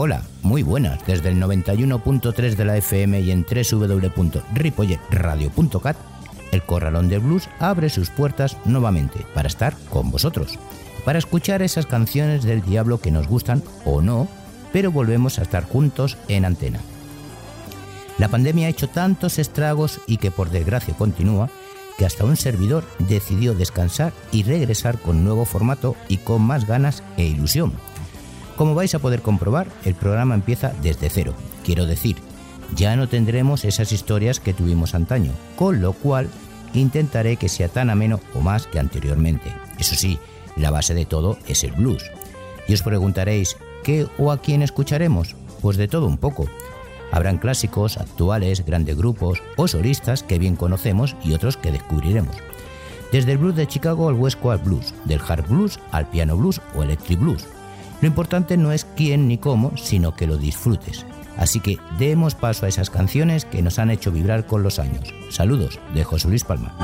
Hola, muy buenas. Desde el 91.3 de la FM y en www.ripolletradio.cat, el Corralón de Blues abre sus puertas nuevamente para estar con vosotros, para escuchar esas canciones del diablo que nos gustan o no, pero volvemos a estar juntos en antena. La pandemia ha hecho tantos estragos y que por desgracia continúa, que hasta un servidor decidió descansar y regresar con nuevo formato y con más ganas e ilusión como vais a poder comprobar, el programa empieza desde cero. Quiero decir, ya no tendremos esas historias que tuvimos antaño, con lo cual intentaré que sea tan ameno o más que anteriormente. Eso sí, la base de todo es el blues. Y os preguntaréis, ¿qué o a quién escucharemos? Pues de todo un poco. Habrán clásicos, actuales, grandes grupos o solistas que bien conocemos y otros que descubriremos. Desde el blues de Chicago al West Coast Blues, del hard blues al piano blues o electric blues, lo importante no es quién ni cómo, sino que lo disfrutes. Así que demos paso a esas canciones que nos han hecho vibrar con los años. Saludos de José Luis Palma.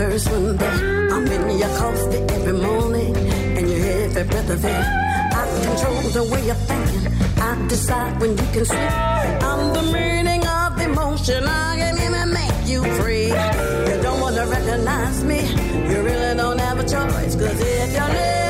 first one back. I'm in your coffee every morning, and you have every breath of it. I control the way you're thinking. I decide when you can sleep. I'm the meaning of emotion. I can even make you free. You don't want to recognize me. You really don't have a choice. Cause if you're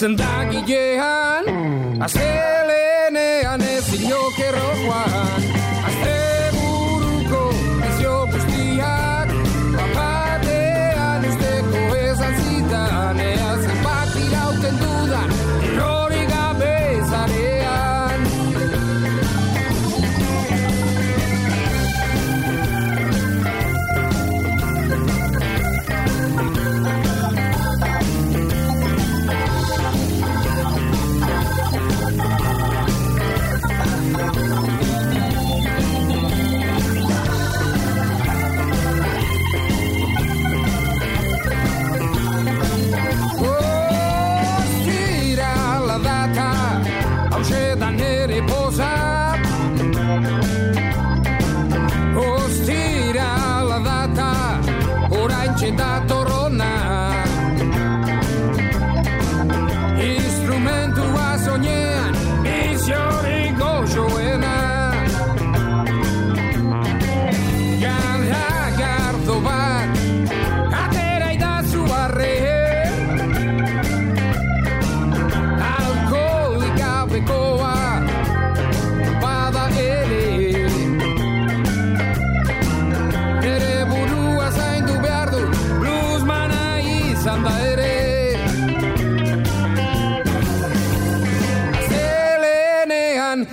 zendagilean Azelenean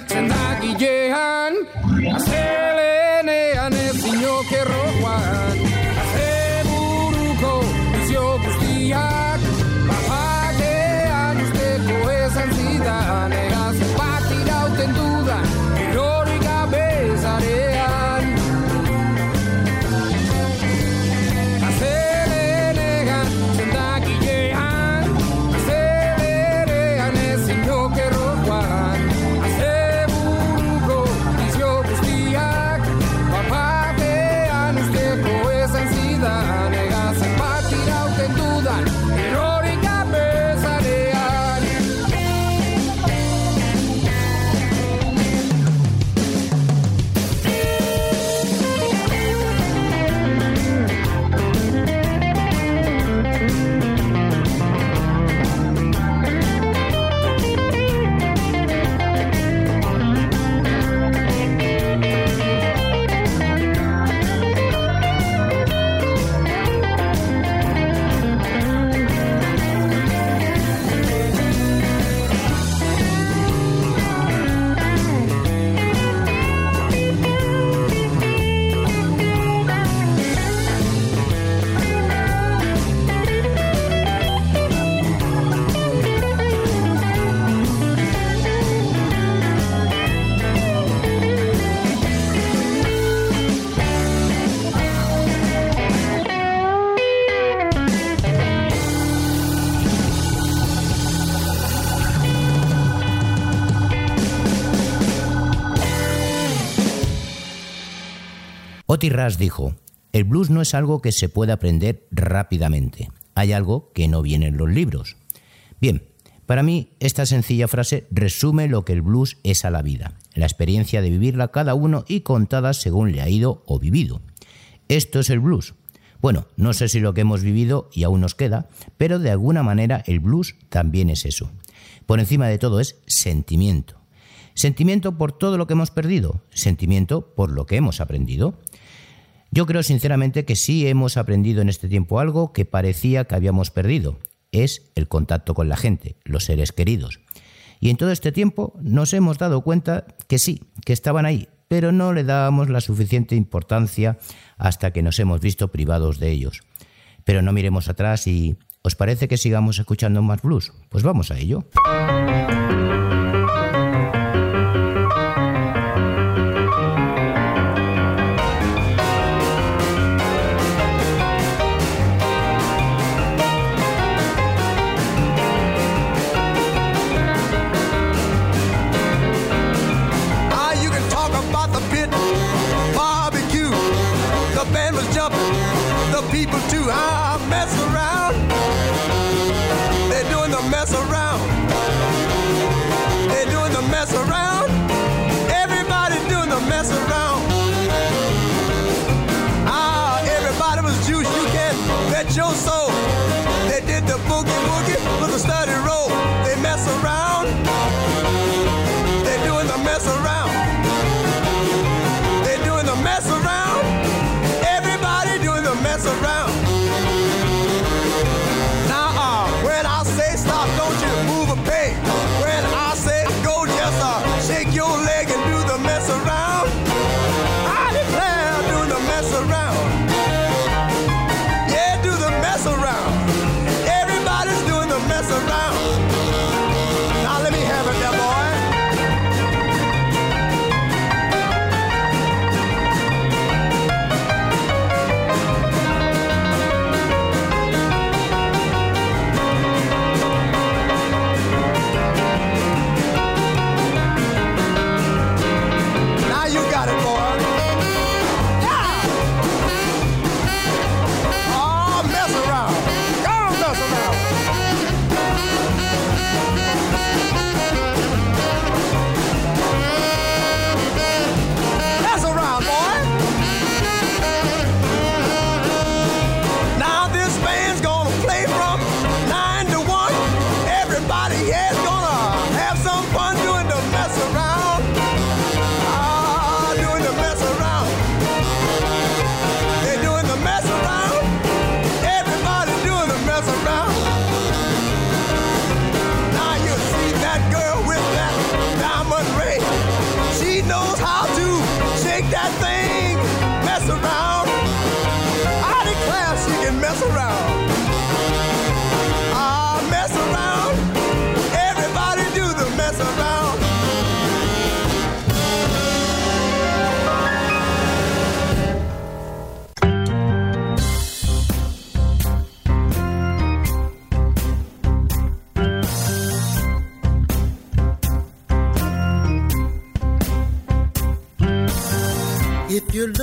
sen dag igen. Otis Rush dijo, el blues no es algo que se pueda aprender rápidamente, hay algo que no viene en los libros. Bien, para mí esta sencilla frase resume lo que el blues es a la vida, la experiencia de vivirla cada uno y contada según le ha ido o vivido. Esto es el blues. Bueno, no sé si lo que hemos vivido y aún nos queda, pero de alguna manera el blues también es eso. Por encima de todo es sentimiento. Sentimiento por todo lo que hemos perdido, sentimiento por lo que hemos aprendido. Yo creo sinceramente que sí hemos aprendido en este tiempo algo que parecía que habíamos perdido. Es el contacto con la gente, los seres queridos. Y en todo este tiempo nos hemos dado cuenta que sí, que estaban ahí, pero no le dábamos la suficiente importancia hasta que nos hemos visto privados de ellos. Pero no miremos atrás y ¿os parece que sigamos escuchando más blues? Pues vamos a ello. around.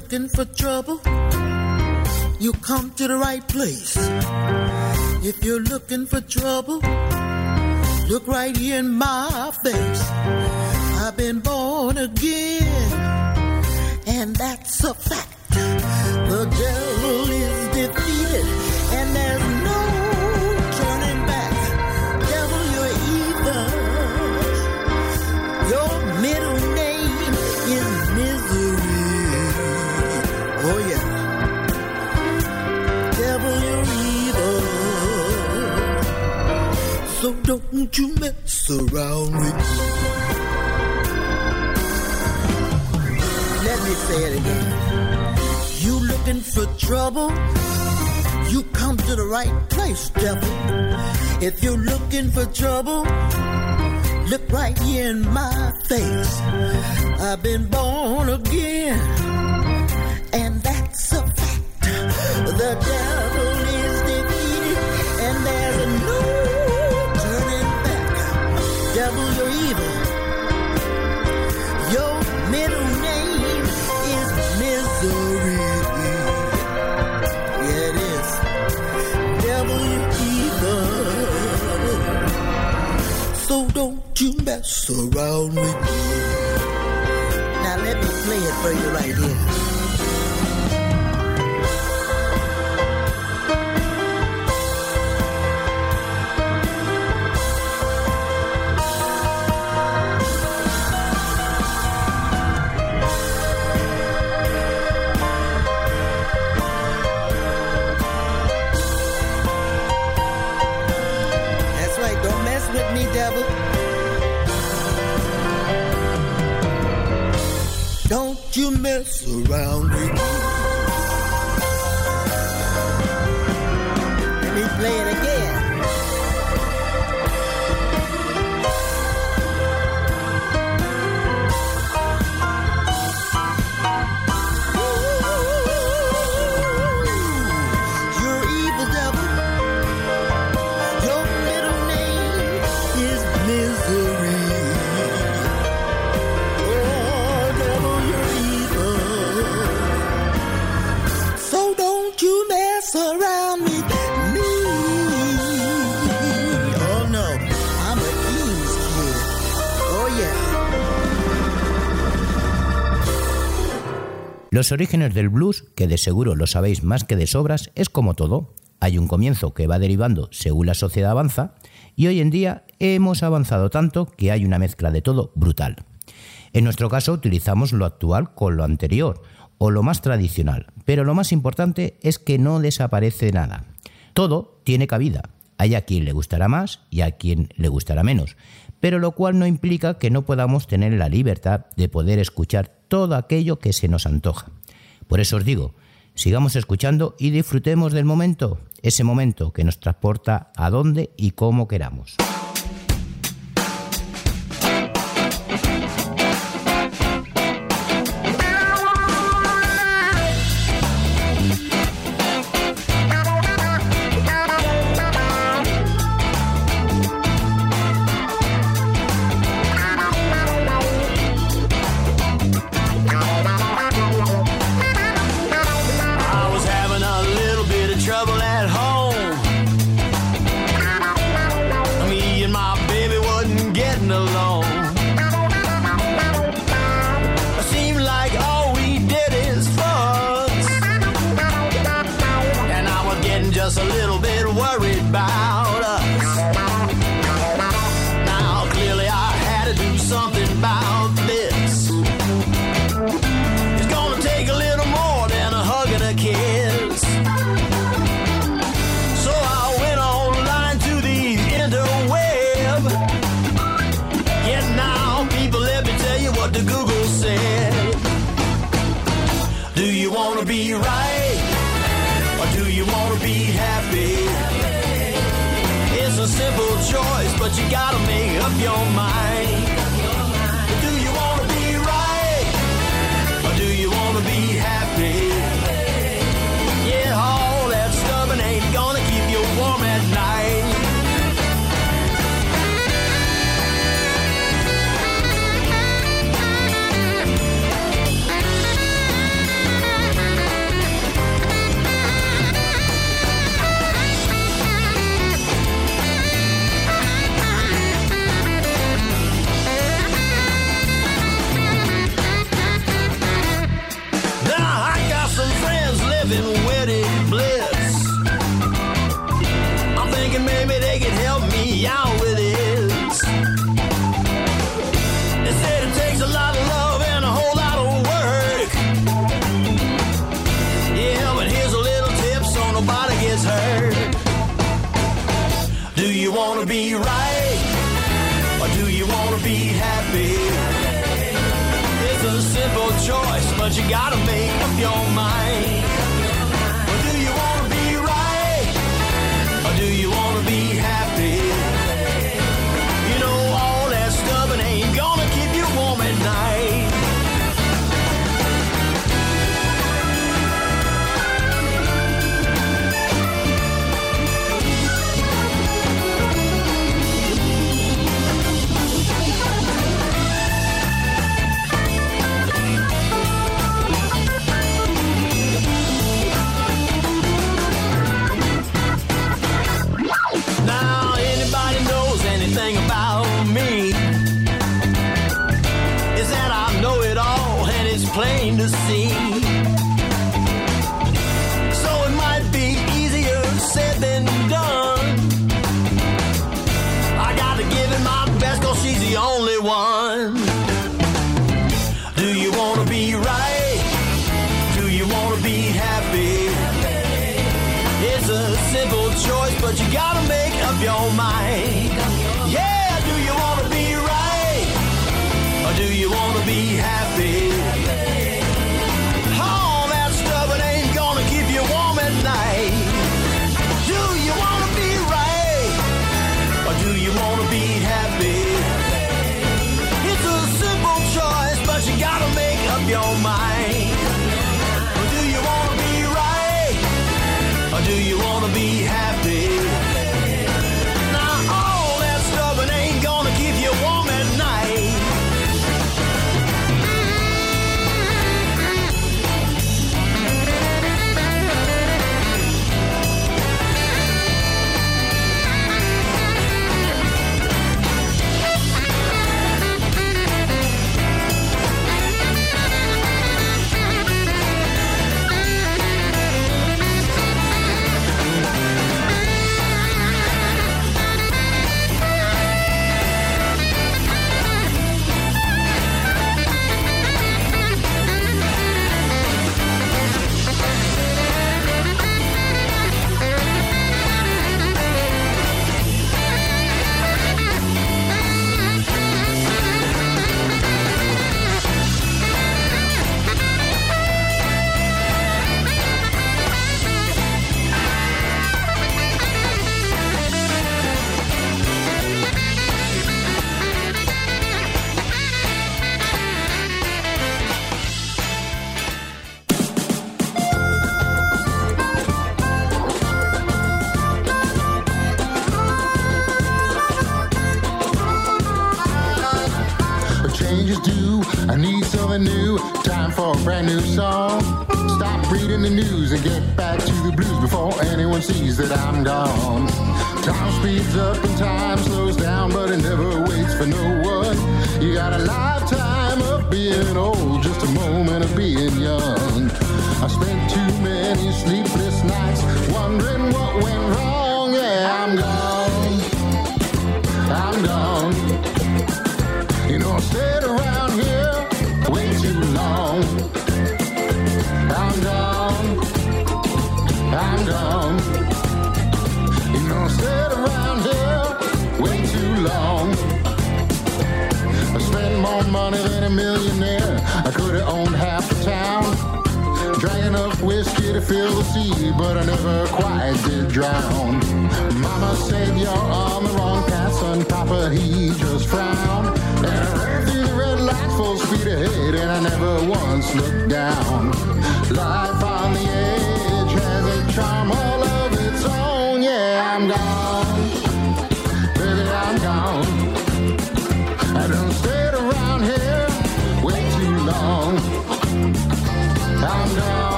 looking for trouble, you come to the right place. If you're looking for trouble, look right here in my face. I've been born again, and that's a fact. The devil Don't you mess around with me. Let me say it again. You looking for trouble? You come to the right place, devil. If you're looking for trouble, look right here in my face. I've been born again, and that's a fact. The devil devil, you're evil. Your middle name is misery. Yeah, it is. Devil, you're evil. So don't you mess around with me. Now let me play it for you right here. Los orígenes del blues, que de seguro lo sabéis más que de sobras, es como todo. Hay un comienzo que va derivando según la sociedad avanza y hoy en día hemos avanzado tanto que hay una mezcla de todo brutal. En nuestro caso utilizamos lo actual con lo anterior o lo más tradicional, pero lo más importante es que no desaparece nada. Todo tiene cabida. Hay a quien le gustará más y a quien le gustará menos, pero lo cual no implica que no podamos tener la libertad de poder escuchar todo aquello que se nos antoja. Por eso os digo, sigamos escuchando y disfrutemos del momento, ese momento que nos transporta a donde y cómo queramos. be reading the news and get back to the blues before anyone sees that I'm gone. Time speeds up and time slows down, but it never waits for no one. You got a lifetime of being old, just a moment of being young. I spent too many sleepless nights wondering what went wrong. Yeah, I'm gone. I'm gone. You know, I stayed around money than a millionaire. I could have owned half the town. Drank enough whiskey to fill the sea, but I never quite did drown. Mama said you're on the wrong path, son. Papa, he just frowned. And I ran through the red lights full speed ahead, and I never once looked down. Life on the edge has a charm all of its own. Yeah, I'm gone.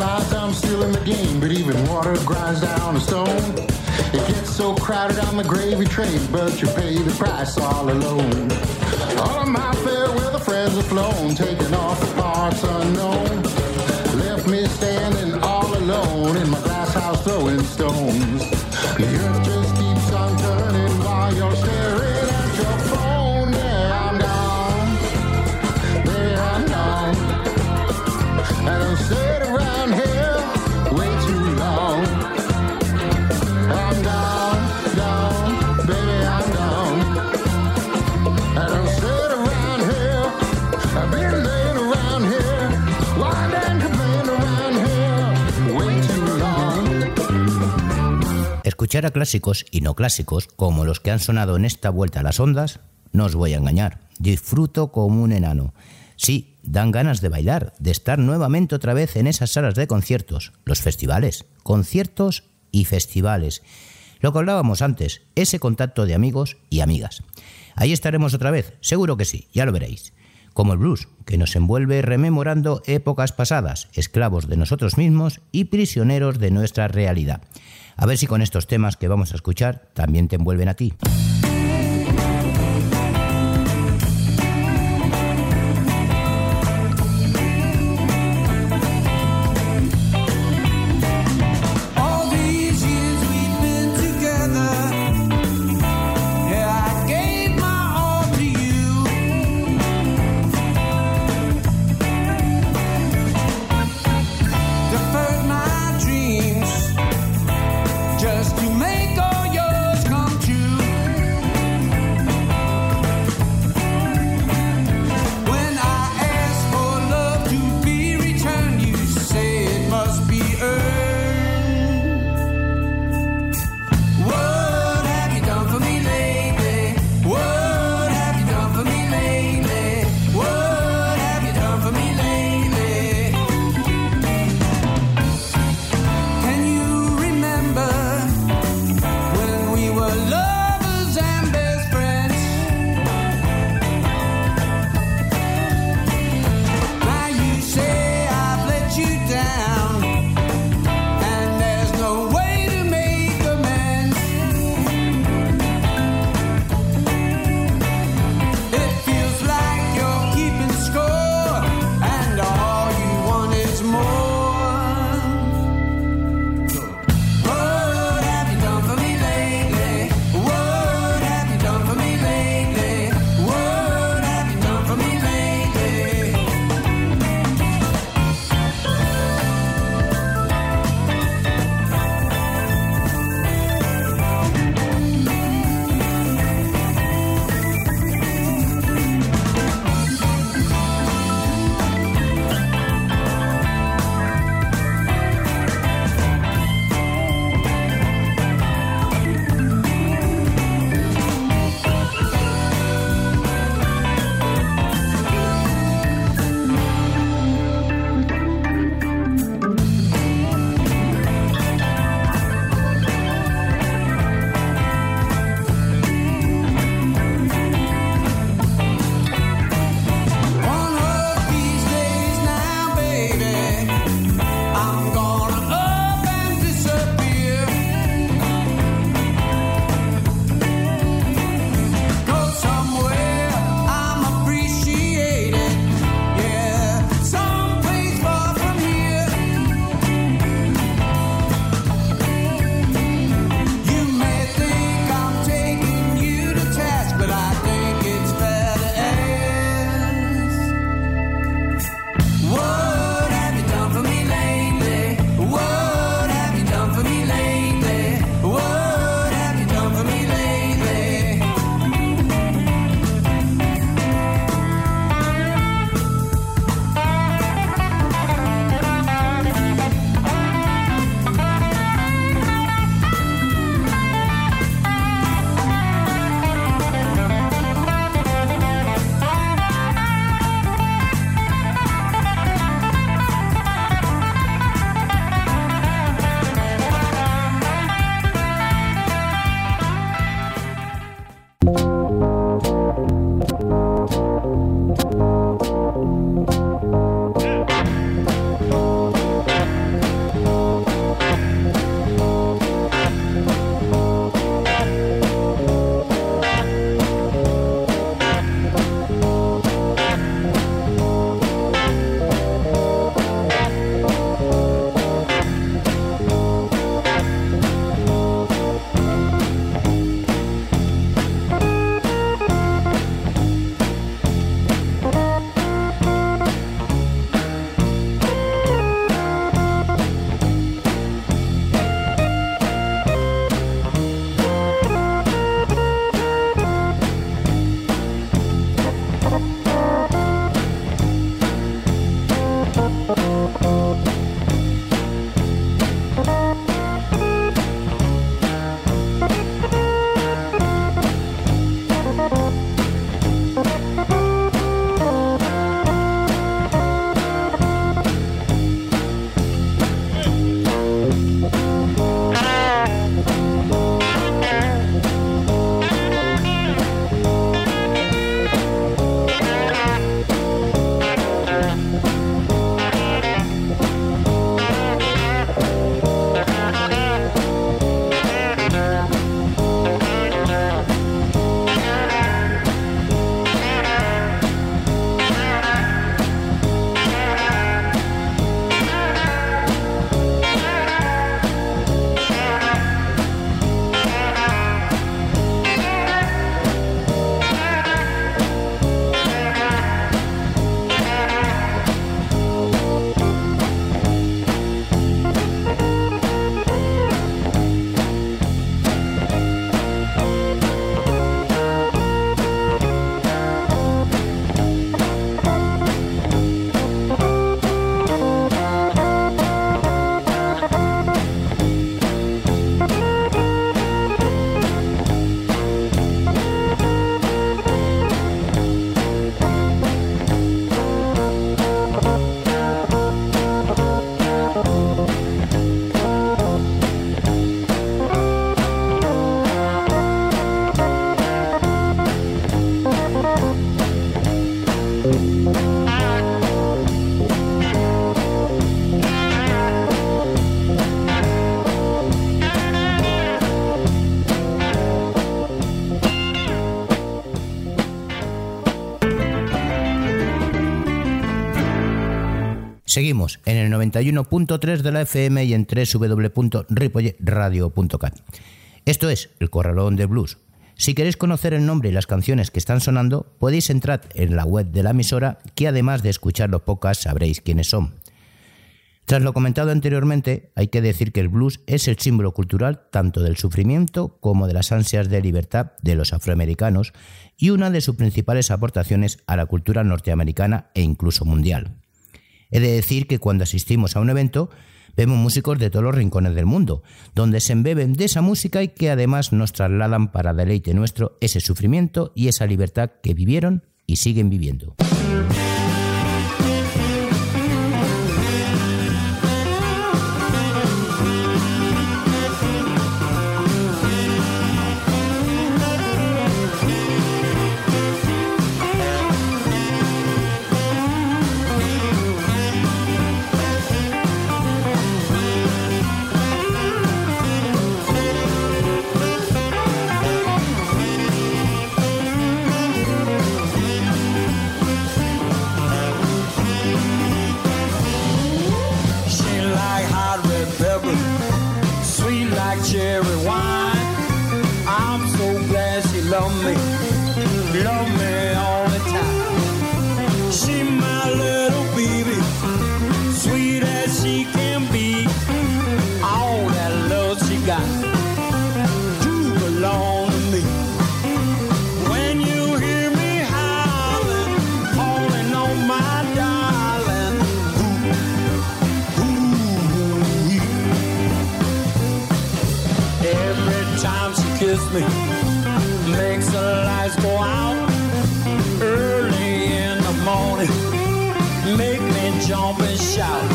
Odds, I'm still in the game, but even water grinds down a stone. It gets so crowded on the gravy train, but you pay the price all alone. All of my fair weather friends have flown, taking off the parts unknown. Long. Escuchar a clásicos y no clásicos, como los que han sonado en esta vuelta a las ondas, no os voy a engañar, disfruto como un enano. Sí, dan ganas de bailar, de estar nuevamente otra vez en esas salas de conciertos, los festivales, conciertos y festivales. Lo que hablábamos antes, ese contacto de amigos y amigas. Ahí estaremos otra vez, seguro que sí, ya lo veréis. Como el blues, que nos envuelve rememorando épocas pasadas, esclavos de nosotros mismos y prisioneros de nuestra realidad. A ver si con estos temas que vamos a escuchar también te envuelven a ti. El 91.3 de la FM y en www.ripolleradio.cat. Esto es El Corralón de Blues. Si queréis conocer el nombre y las canciones que están sonando, podéis entrar en la web de la emisora, que además de escuchar los sabréis quiénes son. Tras lo comentado anteriormente, hay que decir que el blues es el símbolo cultural tanto del sufrimiento como de las ansias de libertad de los afroamericanos y una de sus principales aportaciones a la cultura norteamericana e incluso mundial. He de decir que cuando asistimos a un evento, vemos músicos de todos los rincones del mundo, donde se embeben de esa música y que además nos trasladan para deleite nuestro ese sufrimiento y esa libertad que vivieron y siguen viviendo. on me. Shout.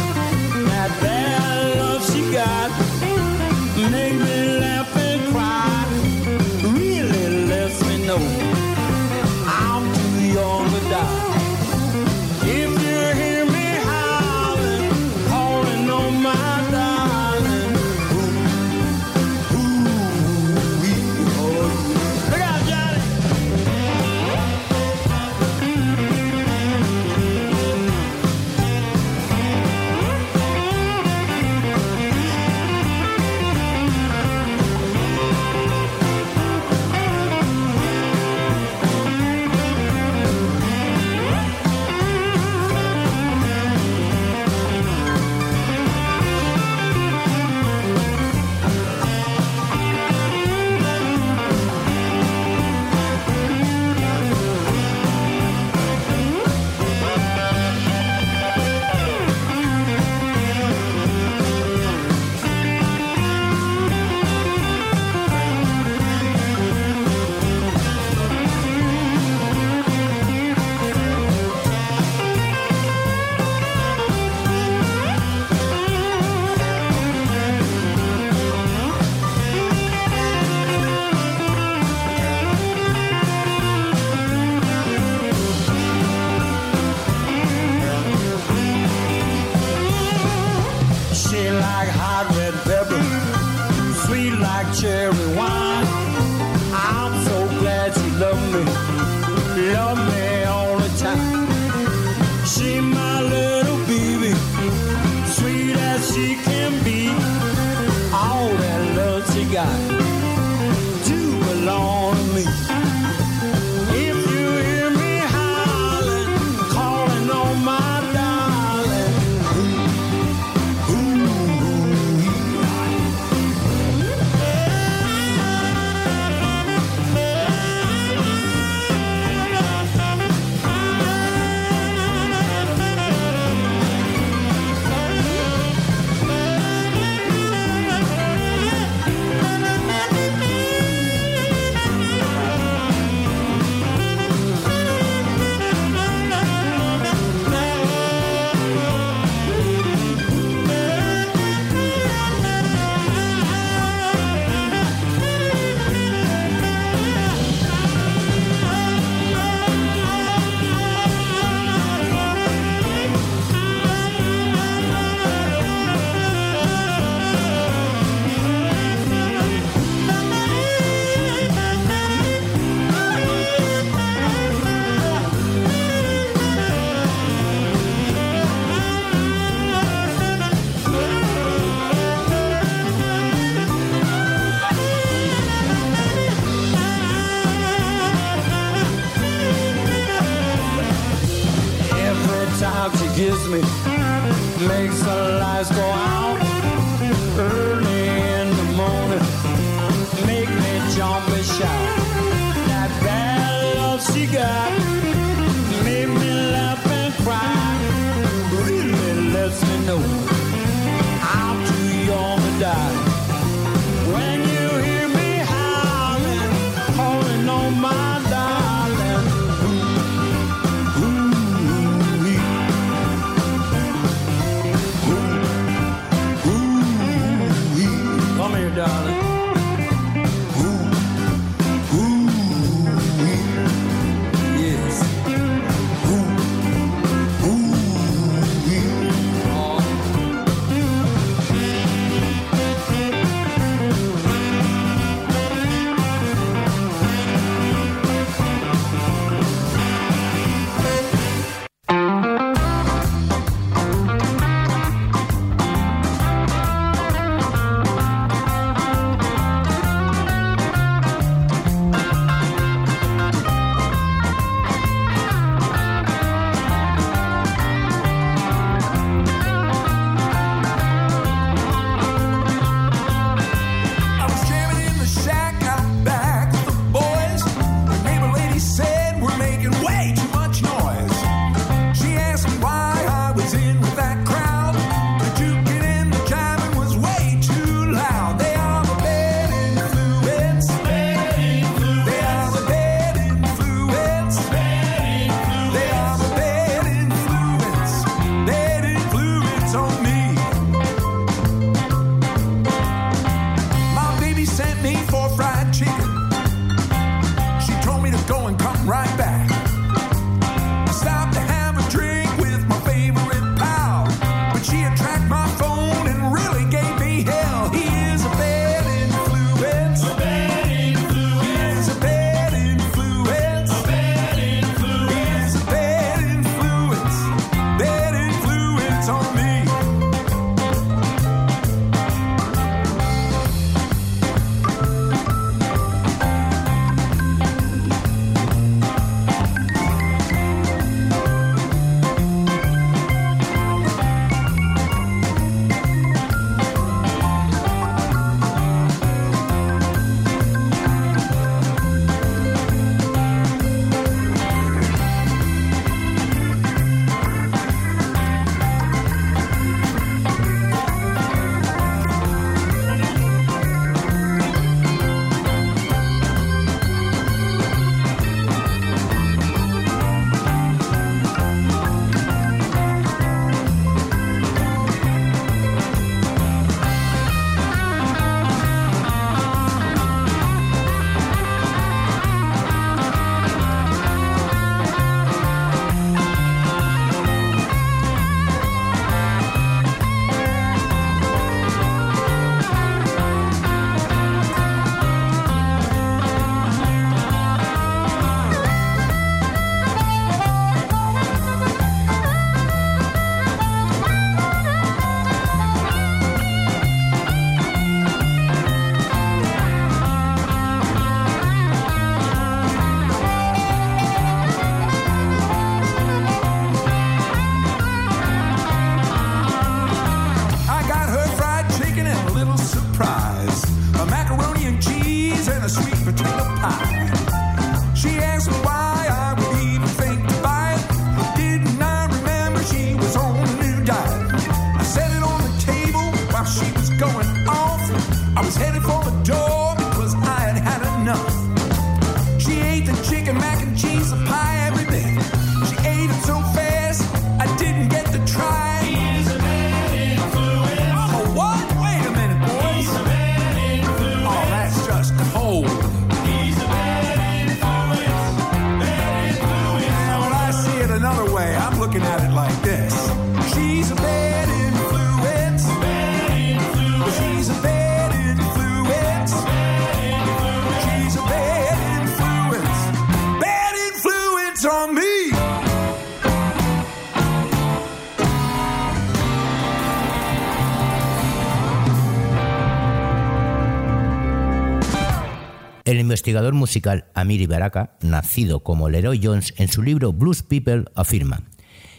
Investigador musical Amiri Baraka, nacido como Leroy Jones en su libro Blues People, afirma: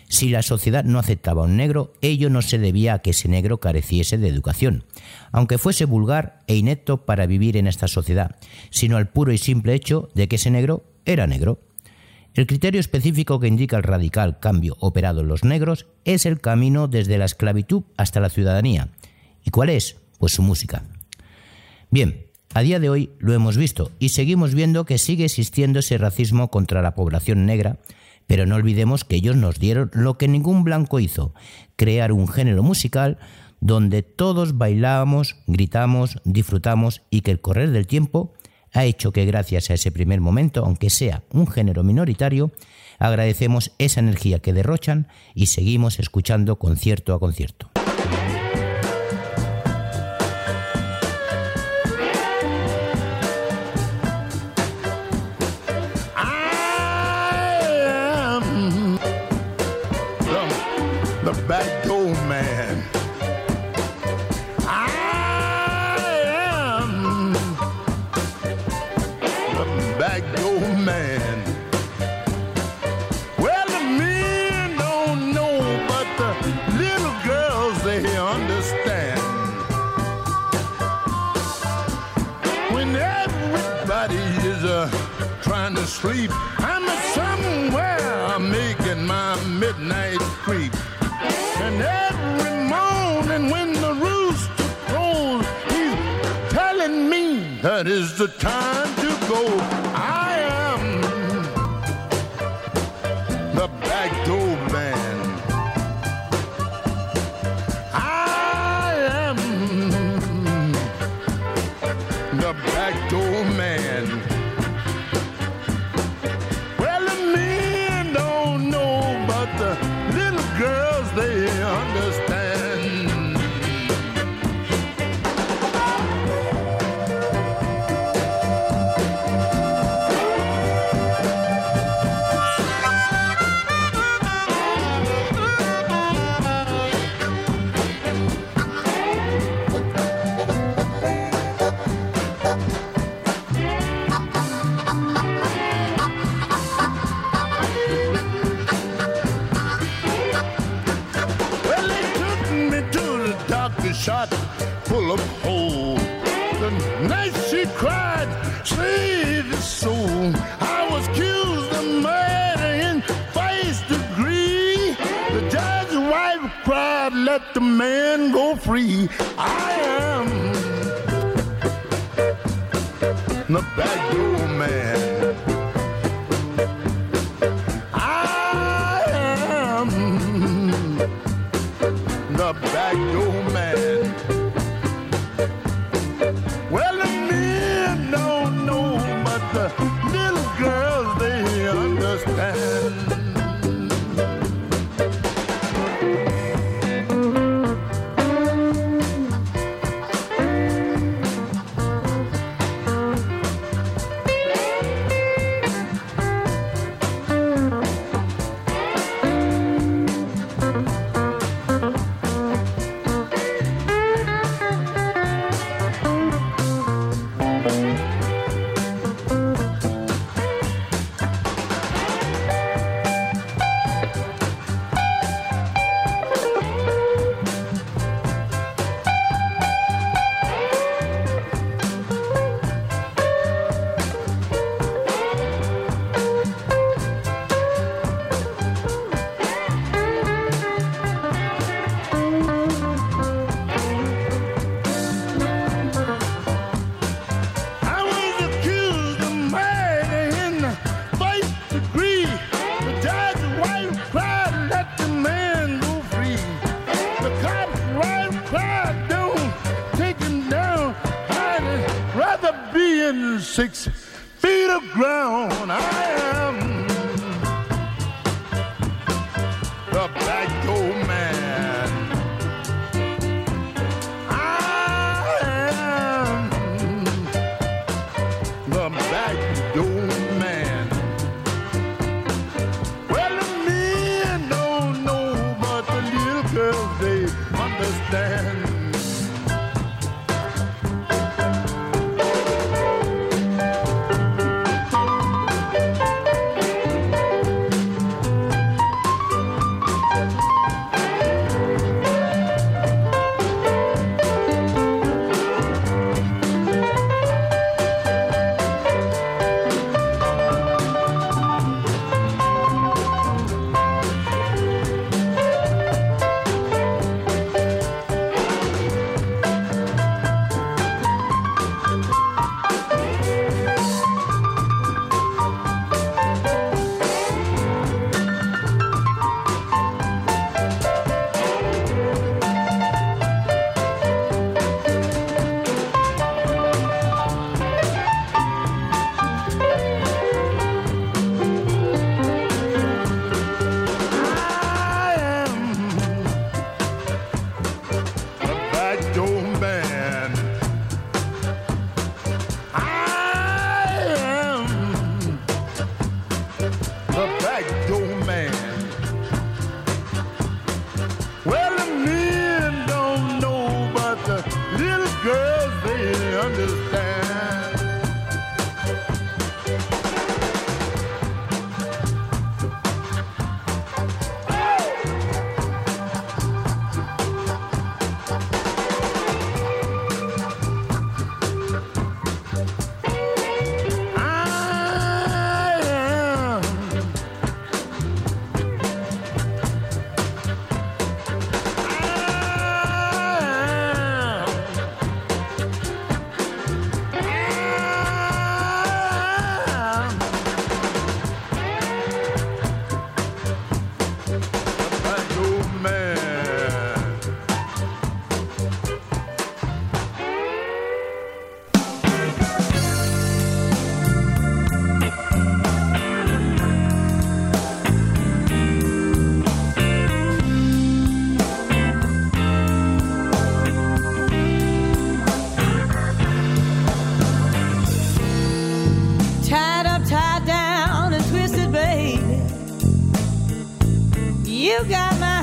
Si la sociedad no aceptaba a un negro, ello no se debía a que ese negro careciese de educación, aunque fuese vulgar e inepto para vivir en esta sociedad, sino al puro y simple hecho de que ese negro era negro. El criterio específico que indica el radical cambio operado en los negros es el camino desde la esclavitud hasta la ciudadanía. ¿Y cuál es? Pues su música. Bien, a día de hoy lo hemos visto y seguimos viendo que sigue existiendo ese racismo contra la población negra, pero no olvidemos que ellos nos dieron lo que ningún blanco hizo, crear un género musical donde todos bailamos, gritamos, disfrutamos y que el correr del tiempo ha hecho que gracias a ese primer momento, aunque sea un género minoritario, agradecemos esa energía que derrochan y seguimos escuchando concierto a concierto. Sleep, I'm somewhere making my midnight creep. And every morning when the rooster crows, he's telling me that is the time You got my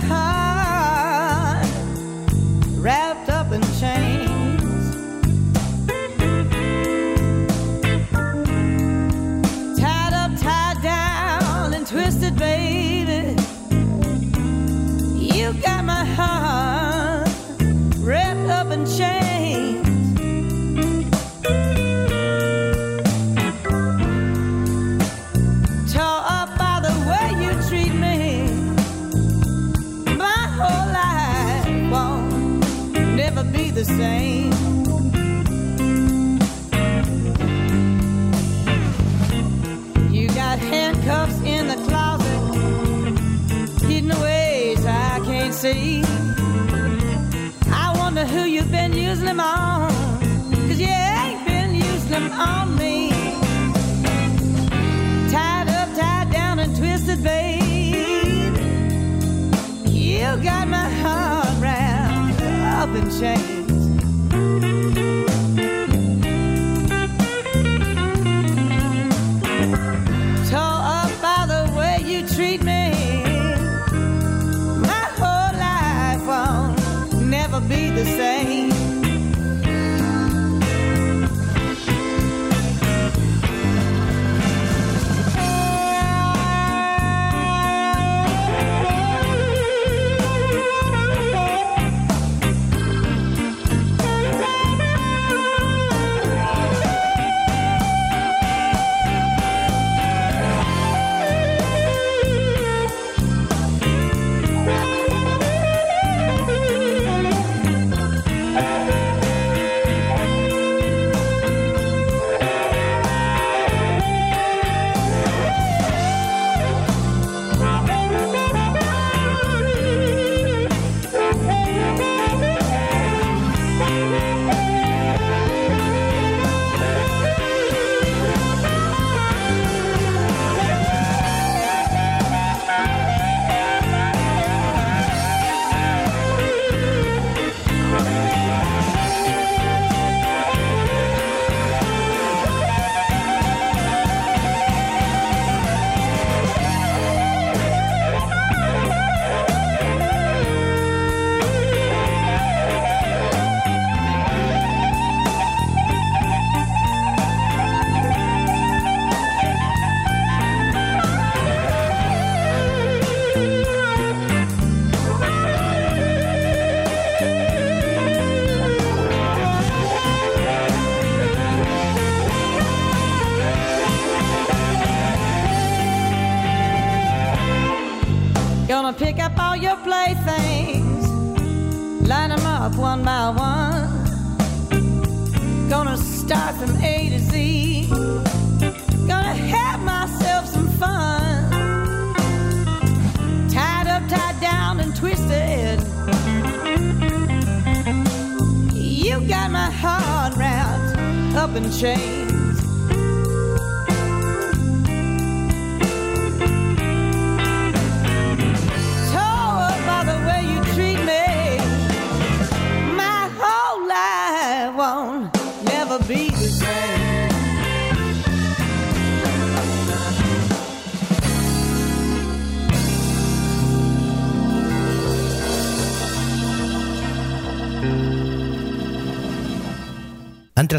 change.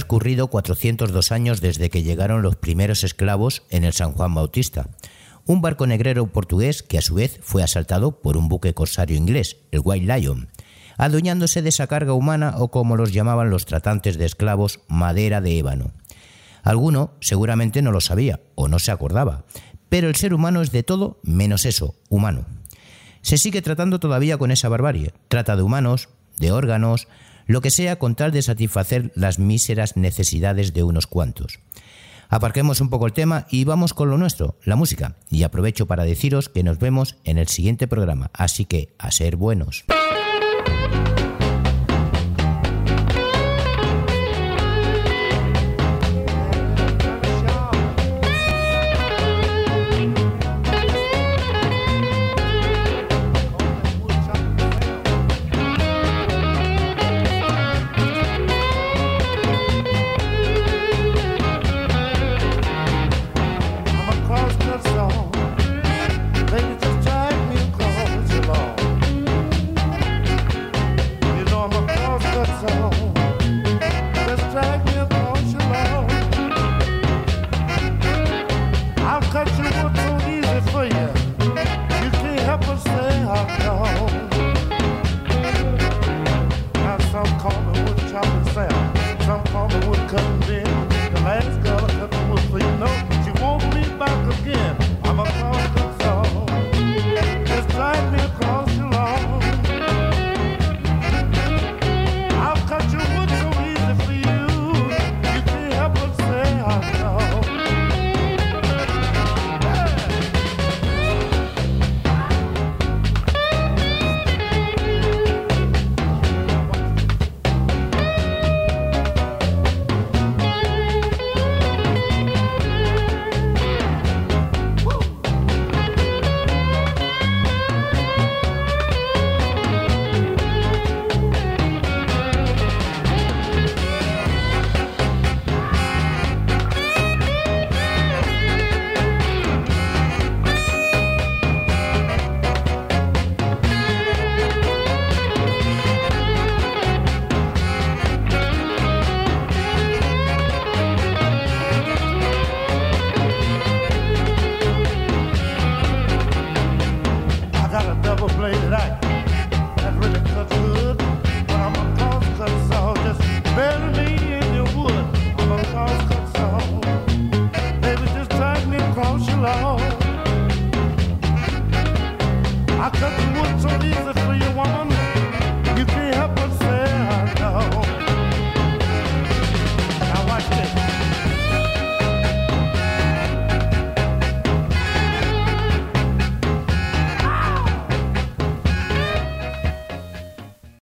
Transcurrido 402 años desde que llegaron los primeros esclavos en el San Juan Bautista, un barco negrero portugués que a su vez fue asaltado por un buque corsario inglés, el White Lion, adueñándose de esa carga humana o como los llamaban los tratantes de esclavos, madera de ébano. Alguno seguramente no lo sabía o no se acordaba, pero el ser humano es de todo menos eso, humano. Se sigue tratando todavía con esa barbarie, trata de humanos, de órganos, lo que sea con tal de satisfacer las míseras necesidades de unos cuantos. Aparquemos un poco el tema y vamos con lo nuestro, la música. Y aprovecho para deciros que nos vemos en el siguiente programa, así que a ser buenos.